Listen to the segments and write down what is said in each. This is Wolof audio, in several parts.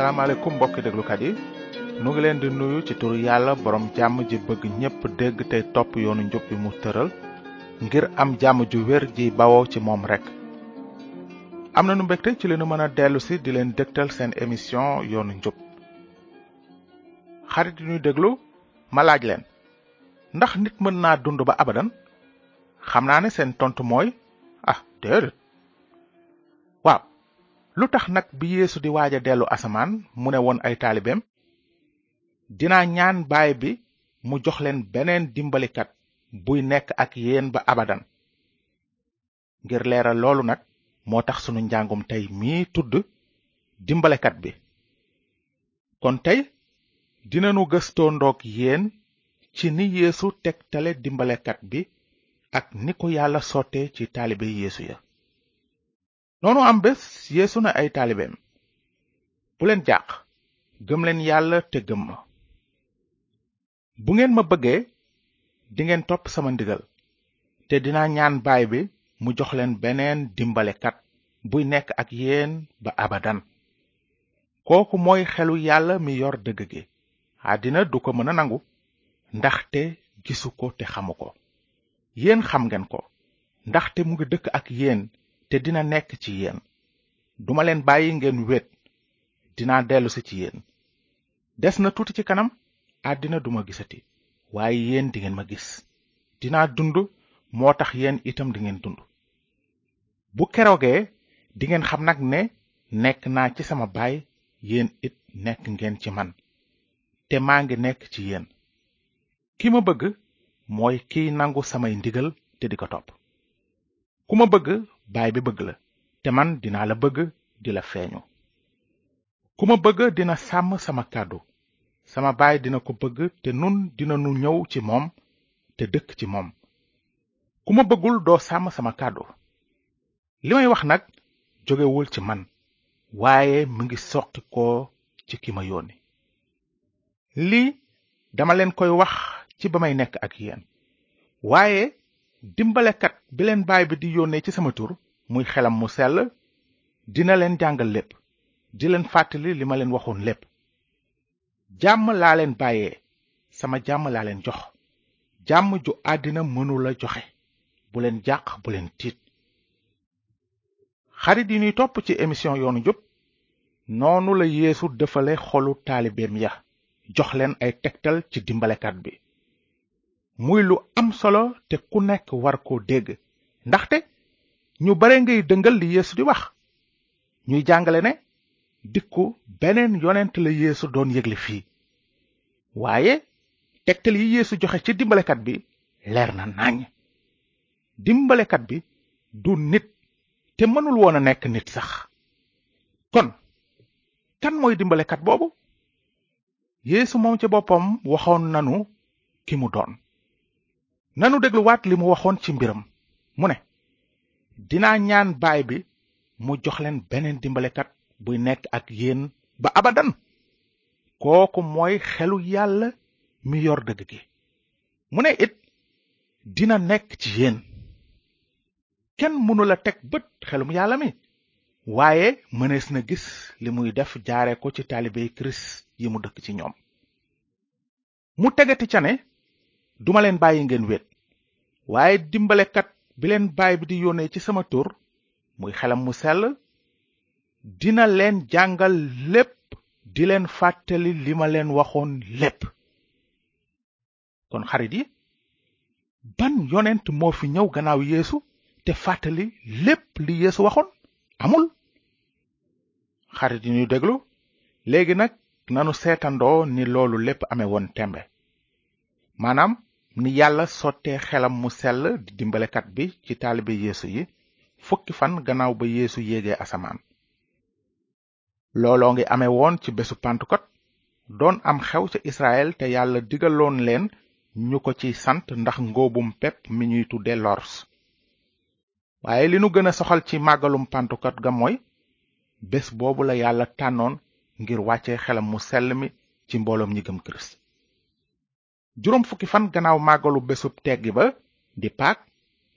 salaamaaleykum mbokki déglukat yi nu ngi leen di nuyu ci turu yàlla borom jàmm ji bëgg ñépp dégg tey topp yoonu njub bi mu tëral ngir am jàmm ju wér ji bawoo ci moom rekk am na nu mbégte ci li nu mën a dellu si di leen dégtal seen émission yoonu njub xarit yu ñuy déglu ma laaj leen ndax nit mën naa dund ba abadan xam naa ne seen tontu mooy ah déedéet waaw lu tax nag bi yéesu di waaj a dellu asamaan mu ne woon ay taalibeem dinaa ñaan baay bi mu jox leen beneen dimbalikat buy nekk ak yéen ba abadan ngir leeral loolu nag moo tax sunu njàngum tey mii tudd dimbalekat bi kon tey dinanu gëstoo ndoog yéen ci ni yeesu tegtale dimbalekat bi ak ni ko yàlla sottee ci taalibe yeesu ya noonu am bés yeesu na ay taalibeem bu leen jàq gëm leen yàlla te gëm ma bu ngeen ma bëggee dingeen topp sama ndigal te dinaa ñaan baay bi mu jox leen beneen dimbalekat buy nekk ak yéen ba abadan kooku mooy xelu yàlla mi yor dëgg gi àddina du ko mën a nangu ndaxte gisu ko te xamu ko yéen xam ngeen ko ndaxte mu ngi dëkk ak yéen te dina nekk ci yéen duma leen bàyyi ngeen wéet dinaa dellusi ci yéen des na tuuti ci kanam àddina duma gisati waaye yéen dingeen ma gis dinaa dund moo tax yéen itam dingeen dund bu keroogee dingeen xam nag ne nekk naa ci sama baay yéen it nekk ngeen ci man te maa ngi nekk ci yéen ki ma bëgg mooy kiy nangu samay ndigal te di ko topp ku ma bëgg baay bi bëgg la te man dinaa la bëgg di la feeñu ku ma bëgg dina sàmm sama kàddu sama baay dina ko bëgg te nun dinanu ñëw ci moom te dëkk ci moom ku ma bëggul doo sàmm sama kàddu li may wax nag jógewul ci man waaye mu ngi soqi ko ci ki ma yónni lii dama leen koy wax ci ba may nekk ak yéen waaye dimbalekat bi leen baay bi di yónnee ci sama tur muy xelam mu sell dina leen jàngal lépp di leen fàttali li ma leen waxoon lépp jàmm laa leen bàyyee sama jàmm laa leen jox jàmm ju àddina mënula joxe bu leen jàq bu leen tiit xarit yi ñuy topp ci émission yoonu njub noonu la yéesu dëfale xolu taalibeem ya jox leen ay tegtal ci dimbalekat bi muy lu am solo te ku nekk war koo dégg ndaxte ñu bare ngay dëngal li yeesu di wax ñuy jàngale ne dikku beneen yonent la yeesu doon yégle fii waaye tegtal yi yeesu joxe ci dimbalekat bi leer na nàññ dimbalekat bi du nit te mënul woon a nekk nit sax kon kan mooy dimbalekat boobu yéesu moom ci boppam waxoon nanu ki mu doon nanu dégluwaat li mu waxoon ci mbiram mu ne dinaa ñaan baay bi mu jox leen beneen dimbalekat buy nekk ak yéen ba abadan kooku mooy xelu yàlla mi yor dëgg gi mu ne it dina nekk ci yéen kenn mënula teg bët xelum yàlla mi waaye mënees na gis li muy def jaare ko ci taalibey kirist yi mu dëkk ci ñoom mu tegati ca ne duma leen bàyyi ngeen wéet waaye dimbalekat bi leen baay bi di yónnee ci sama tur muy xelam mu sell dina leen jàngal lépp di leen fàttali li ma leen waxoon lépp kon xarit yi ban yonent moo fi ñëw gannaaw yéesu te fàttali lépp li yeesu waxoon amul xarit yi ñu déglu léegi nag nanu seetandoo ni loolu lépp amee woon tembe maanaam ni yàlla sottee xelam mu sell di dimbalekat bi ci taalibe yeesu yi fukki fan gannaaw ba yeesu yéegee asamaan looloo ngi amee woon ci bésu Pentecôte doon am xew ca Israël te yàlla digaloon leen ñu ko ci sant ndax ngóobum pepp mi ñuy tudde lors waaye li nu gën a soxal ci màggalum pàntukat ga mooy bés boobu la yàlla tànnoon ngir wàcce xelam mu sell mi ci mbooloom ñi gëm kirist juróom fukki fan gannaaw màggalu bésub teggi ba di paak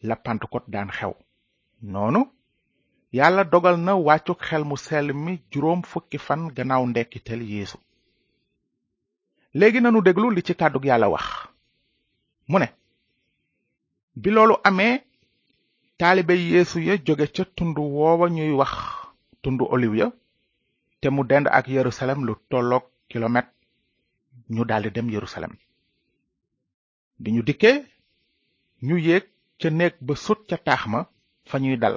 la Pentecôte daan xew noonu yàlla dogal na wàccuk xel mu sell mi juróom fukki fan gannaaw ndekkitel yeesu léegi nanu déglu li ci kàddu yàlla wax mu ne bi loolu amee taalibe yeesu ya jóge ca tund woowa ñuy wax tundu oliw ya te mu dend ak yerusalem lu tolloog kilomètre ñu daldi dem Yerusalem bi ñu dikkee ñu yéeg ca néeg ba sut ca taax ma fa ñuy dal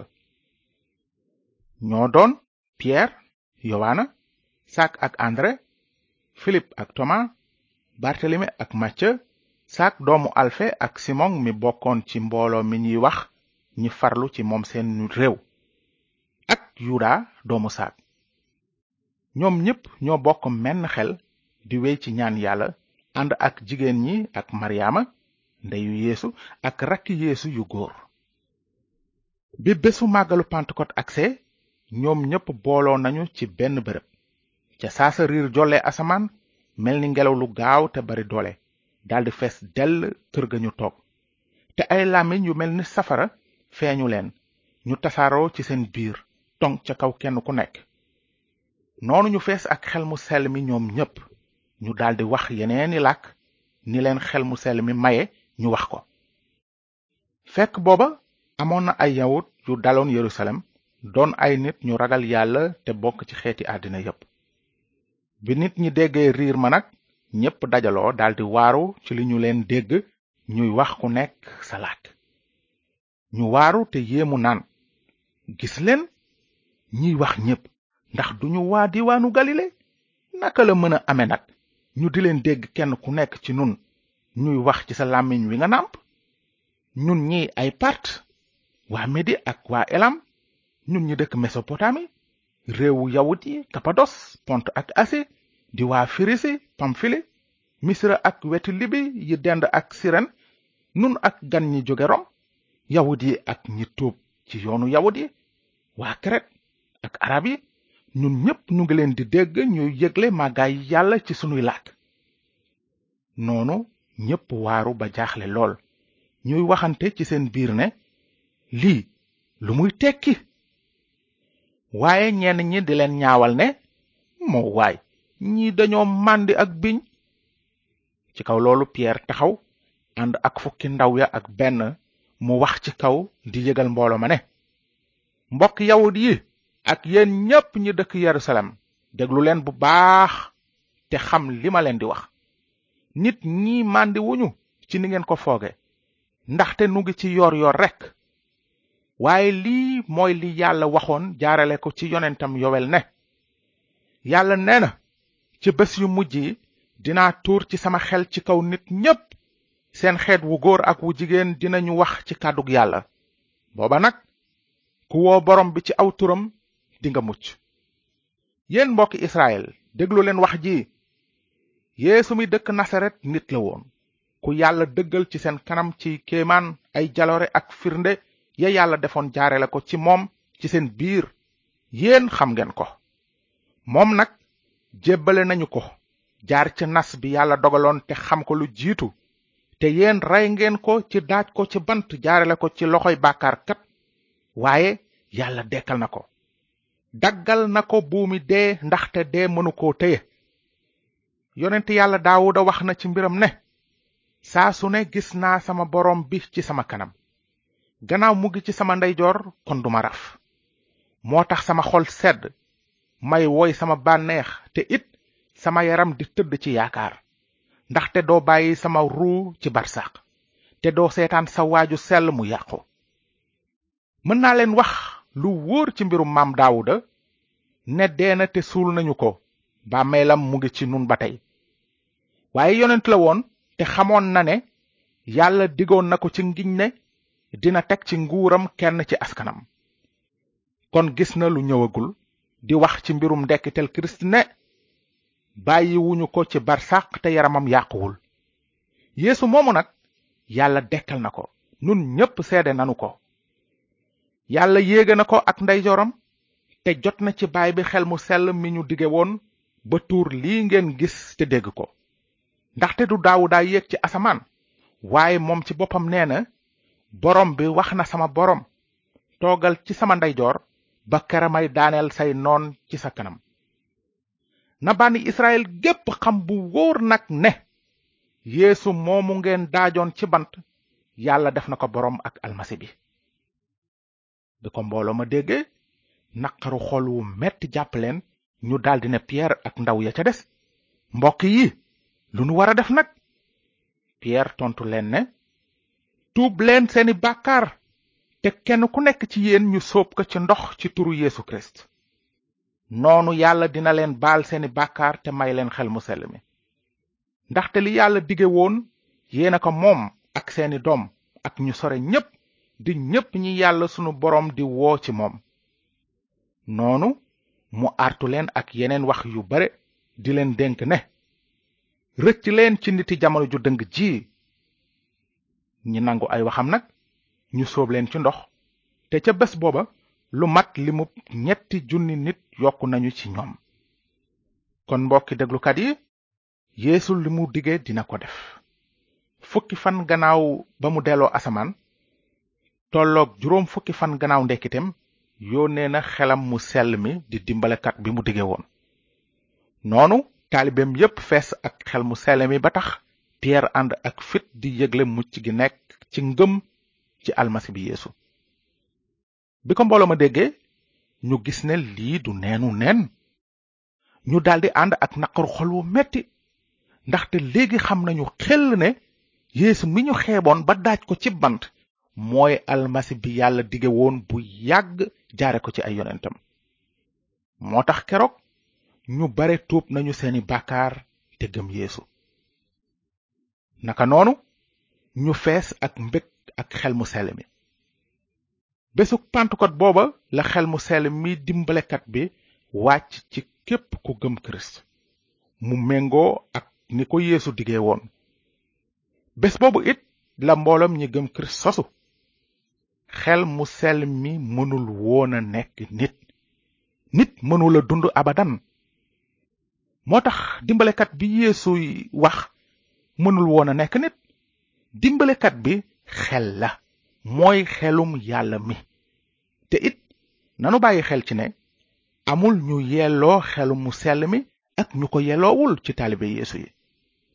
ñoo doon Pierre Yowaana Sak ak André Philippe ak Thomas Barthélemy ak Matthieu Sak doomu Alphe ak Simon mi bokkoon ci mbooloo mi ñuy wax ñi farlu ci moom seen réew ak Yuda doomu Sak ñoom ñépp ñoo bokk menn xel di wéy ci ñaan yàlla ànd ak jigéen ñi ak maryaama ndeyu yeesu ak rakki yeesu yu góor bi bésu màggalu pantekot agsee ñoom ñépp booloo nañu ci benn bërëb ca saasa riir jolle asamaan mel ni ngelaw lu gaaw te bari doole daldi fees dell kër ga ñu toog te ay làmmiñ yu mel ni safara feeñu leen ñu tasaaroo ci seen biir tong ca kaw kenn ku nekk noonu ñu fees ak xel mu sell mi ñoom ñépp ñu daldi wax yeneeni làkk ni leen xel mu sell mi maye ñu wax ko fekk booba amoon na ay yawut yu daloon yerusalem doon ay nit ñu ragal yàlla te bokk ci xeeti àddina yépp bi nit ñi déggee riir ma nag ñépp dajaloo daldi waaru ci li ñu leen dégg ñuy wax ku nekk sa làkk ñu waaru te yéemu naan gis leen ñiy wax ñépp ndax duñu waa diwaanu galile naka la mën a ame nag ñu di leen dégg kenn ku nekk ci nun ñuy wax ci sa làmmiñ wi nga nàmp ñun ñi ay part waa medi ak waa elam ñun ñi dëkk mesopotami réewu yawut yi kapados pont ak ase di waa firisi pamfili misra ak wetu libi yi dend ak siren nun ak gan ñi jóge rom yawut yi ak ñi tuub ci yoonu yawut yi waa keret ak arab yi ñun ñépp ñu ngi leen di dégg ñu yëgle màggaay yàlla ci sunuy làkk noonu ñépp waaru ba jaaxle lool ñuy waxante ci seen biir ne lii lu muy tekki waaye ñenn ñi di leen ñaawal ne moo waay ñii dañoo màndi ak biñ ci kaw loolu Pierre taxaw ànd ak fukki ndaw ya ak benn mu wax ci kaw di yëgal mbooloo ma ne mbokk yawut yi ak yéen ñépp ñi dëkk Yerusalem déglu leen bu baax te xam li ma leen di wax nit ñi màndi ci ni ngeen ko fooge ndaxte nu ngi ci yoor yoor rekk waaye lii mooy li yàlla waxoon jaarale ko ci yonentam yowel ne yàlla nee na ci bés yu mujj yi dinaa tuur ci sama xel ci kaw nit ñépp seen xeet wu góor ak wu jigéen dinañu wax ci kàddug yàlla booba nag ku woo borom bi ci aw turam dinga mucc yéen mbokki israel déglu leen wax ji yeesu mi dëkk nasaret nit la woon ku yàlla dëggal ci seen kanam ci kéemaan ay jaloore ak firnde ya yàlla defoon jaare la ko ci moom ci seen biir yéen xam ngeen ko moom nag jébbale nañu ko jaar ci nas bi yàlla dogaloon te xam ko lu jiitu te yéen rey ngeen ko ci daaj ko ci bant jaarale ko ci loxoy bàkkaarkat waaye yàlla dekkal na ko daggal na ko buumi dee ndaxte dee mënu koo téye yonent yàlla daawuda wax na ci mbiram ne saa su ne gis naa sama boroom bi ci sama kanam gannaaw mu ngi ci sama ndeyjoor kon duma raf moo tax sama xol sedd may woy sama bànneex te it sama yaram di tëdd ci yaakaar ndaxte doo bàyyi sama ruu ci barsaq te doo seetaan sa waaju sell mu yàqu mën naa leen wax lu wóor ci mbirum maam daawuda ne dee na te suul nañu ko bàmmeelam mu ngi ci nun ba tey waaye yonent la woon te xamoon na ne yàlla digoon na ko ci ngiñ ne dina teg ci nguuram kenn ci askanam kon gis na lu ñëwagul di wax ci mbirum ndekkitel kirist ne bàyyiwuñu ko ci barsàq te yaramam yàquwul yéesu moomu nag yàlla dekkal na ko nun ñépp seede nanu ko yàlla yéege na ko ak ndeyjooram te jot na ci baay bi xel mu sell mi ñu dige woon ba tuur lii ngeen gis te dégg ko ndaxte du daawudaa yéeg ci asamaan waaye moom ci boppam nee na borom bi wax na sama borom toogal ci sama ndeyjoor ba keramay daaneel say noon ci sa kanam na bànni Israël gépp xam bu wóor nag ne yéesu moomu ngeen daajoon ci bant yàlla def na ko boroom ak almasi bi bi ko mbooloo ma déggee naqaru xol wu metti jàpp leen ñu daldi ne Pierre ak ndaw ya ca des mbokk yi lu nu war a def nag Pierre tontu leen ne tuub leen seeni bàkkaar te kenn ku nekk ci yéen ñu sóob ko ci ndox ci turu Yeesu Kirist noonu yàlla dina leen baal seeni bàkkaar te may leen xel mu sell mi ndaxte li yàlla dige woon yéena ko moom ak seeni doom ak ñu sore ñépp di ñépp ñi yàlla sunu boroom di woo ci moom noonu mu artu leen ak yeneen wax yu bare di leen dénk ne rëcc leen ci niti jamono ju dëng ji ñi nangu ay waxam nag ñu sóob leen ci ndox te ca bés booba lu mat li mu ñetti junni nit yokku nañu ci ñoom kon mbokki déglukat yi yéesu li mu dige dina ko def fukki fan gannaaw ba mu delloo asamaan tolloog juróom fukki fan gannaaw ndekkiteem yónnee na xelam mu sell mi di dimbalekat bi mu dige woon noonu taalibeem yépp fees ak xel mu sell mi ba tax Pierre ànd ak fit di yëgle mucc gi nekk ci ngëm ci almasi bi Yeesu bi ko mbooloo ma déggee ñu gis ne lii du neenu neen ñu daldi ànd ak naqaru xol wu metti ndaxte léegi xam nañu xel ne yeesu mi ñu xeeboon ba daaj ko ci bant mooy almasi bi yàlla dige woon bu yàgg jaare ko ci ay yonentam moo tax keroog ñu bare tuub nañu seeni bàkkaar te gëm yeesu naka noonu ñu fees ak mbég ak xel mu sell mi bésu Pentecôte booba la xel mu sell mi dimbalekat bi wàcc ci képp ku gëm Kirist mu méngoo ak ni ko Yeesu dige woon bés boobu it la mbooloom ñi gëm Kirist sosu xel mu sell mi mënul woon a nekk nit nit mënula dund abadan moo tax dimbalekat bi yeesuy wax mënul woon a nekk nit dimbalekat bi xel la mooy xelum yàlla mi te it nanu bàyyi xel ci ne amul ñu yelloo xelu mu sell mi ak ñu ko yelloowul ci taalibe yeesu yi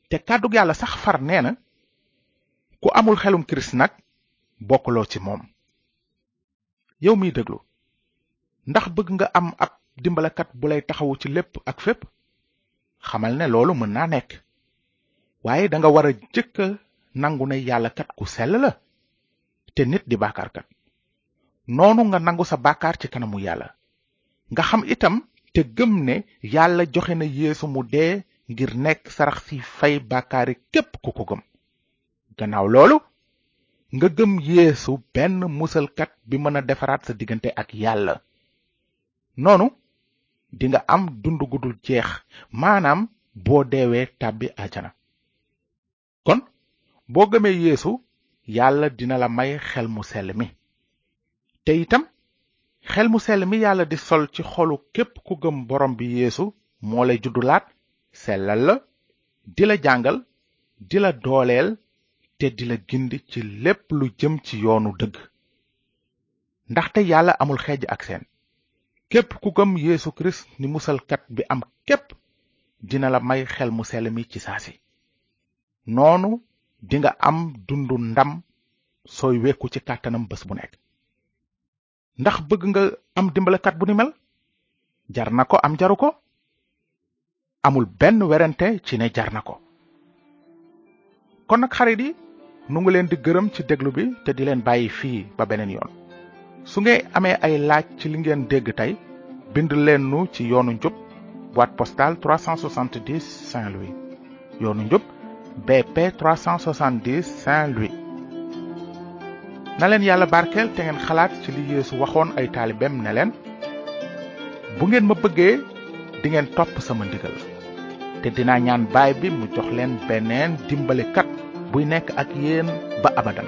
te kàddug yàlla sax far nee na ku amul xelum kirist nag bokkuloo ci moom yow miy déglu ndax bëgg nga am ab dimbalakat bu lay taxawu ci lépp ak fépp xamal ne loolu mën naa nekk waaye danga war a jëkk nangu ne yàlla kat ku sell la te nit di bàkkaarkat noonu nga nangu sa bàkkaar ci kanamu yàlla nga xam itam te gëm ne yàlla joxe na yeesu mu dee ngir nekk sarax si fay bàkkaari képp ku ko gëm gannaaw loolu nga gëm yeesu benn musalkat bi mën a defaraat sa diggante ak yàlla noonu dinga am dund gu dul jeex maanaam boo deewee tàbbi ajana kon boo gëmee yeesu yàlla dina la may xel mu sell mi te itam xel mu sell mi yàlla di sol ci xolu képp ku gëm borom bi yéesu moo lay juddulaat sellal la di la jàngal di la dooleel te di la gindi ci lépp lu jëm ci yoonu dëgg ndaxte yàlla amul xejj ak seen képp ku gëm Yeesu Kirist ni musalkat bi am képp dina la may xel mu sell mi ci saa si noonu dinga am dundu ndam sooy wekku ci kàttanam bés bu nekk ndax bëgg nga am dimbalekat bu ni mel jar na ko am jaru ko amul benn werante ci ne jar na ko kon nag xarit yi nu ngi leen di gërëm ci déglu bi te di leen bàyyi fii ba beneen yoon su ngeen amee ay laaj ci li ngeen dégg tey bind leen nu ci yoonu njub boîte postale 370 Saint-Louis yoonu njub BP 370 Saint-Louis na leen yàlla barkeel te ngeen xalaat ci li Yeesu waxoon ay taalibeem ne leen bu ngeen ma bëggee di ngeen topp sama ndigal te dinaa ñaan baay bi mu jox leen beneen dimbalikat buy nekk ak yéen ba abadan